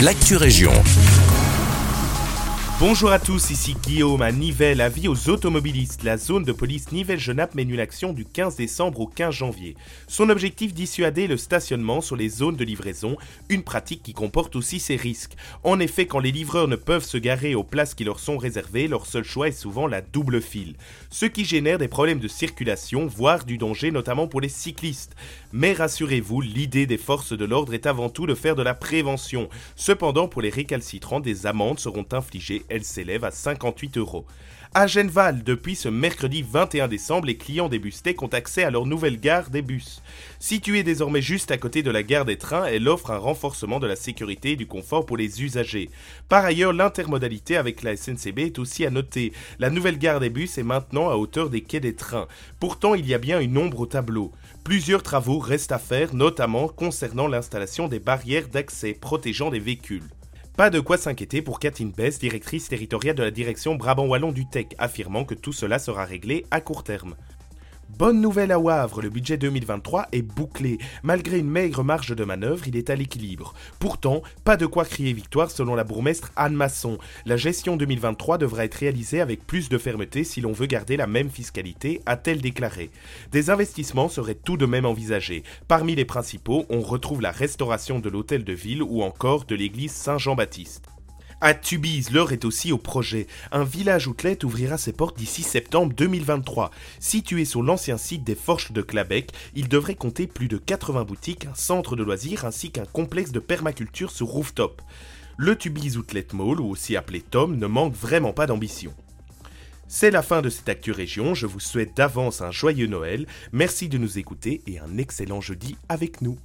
l'actu région. Bonjour à tous, ici Guillaume à Nivelles. Avis aux automobilistes. La zone de police Nivelles-Genappe mène une action du 15 décembre au 15 janvier. Son objectif dissuader le stationnement sur les zones de livraison, une pratique qui comporte aussi ses risques. En effet, quand les livreurs ne peuvent se garer aux places qui leur sont réservées, leur seul choix est souvent la double file. Ce qui génère des problèmes de circulation, voire du danger, notamment pour les cyclistes. Mais rassurez-vous, l'idée des forces de l'ordre est avant tout de faire de la prévention. Cependant, pour les récalcitrants, des amendes seront infligées elle s'élève à 58 euros. À Genval, depuis ce mercredi 21 décembre, les clients des Bustec ont accès à leur nouvelle gare des bus. Située désormais juste à côté de la gare des trains, elle offre un renforcement de la sécurité et du confort pour les usagers. Par ailleurs, l'intermodalité avec la SNCB est aussi à noter. La nouvelle gare des bus est maintenant à hauteur des quais des trains. Pourtant, il y a bien une ombre au tableau. Plusieurs travaux restent à faire, notamment concernant l'installation des barrières d'accès protégeant des véhicules. Pas de quoi s'inquiéter pour Katine Bess, directrice territoriale de la direction Brabant-Wallon du TEC, affirmant que tout cela sera réglé à court terme. Bonne nouvelle à Wavre, le budget 2023 est bouclé. Malgré une maigre marge de manœuvre, il est à l'équilibre. Pourtant, pas de quoi crier victoire selon la bourgmestre Anne Masson. La gestion 2023 devra être réalisée avec plus de fermeté si l'on veut garder la même fiscalité, a-t-elle déclaré. Des investissements seraient tout de même envisagés. Parmi les principaux, on retrouve la restauration de l'hôtel de ville ou encore de l'église Saint-Jean-Baptiste. À Tubize, l'heure est aussi au projet. Un village outlet ouvrira ses portes d'ici septembre 2023. Situé sur l'ancien site des Forges de Clabec, il devrait compter plus de 80 boutiques, un centre de loisirs ainsi qu'un complexe de permaculture sur rooftop. Le Tubize Outlet Mall, ou aussi appelé Tom, ne manque vraiment pas d'ambition. C'est la fin de cette Actu Région, je vous souhaite d'avance un joyeux Noël, merci de nous écouter et un excellent jeudi avec nous.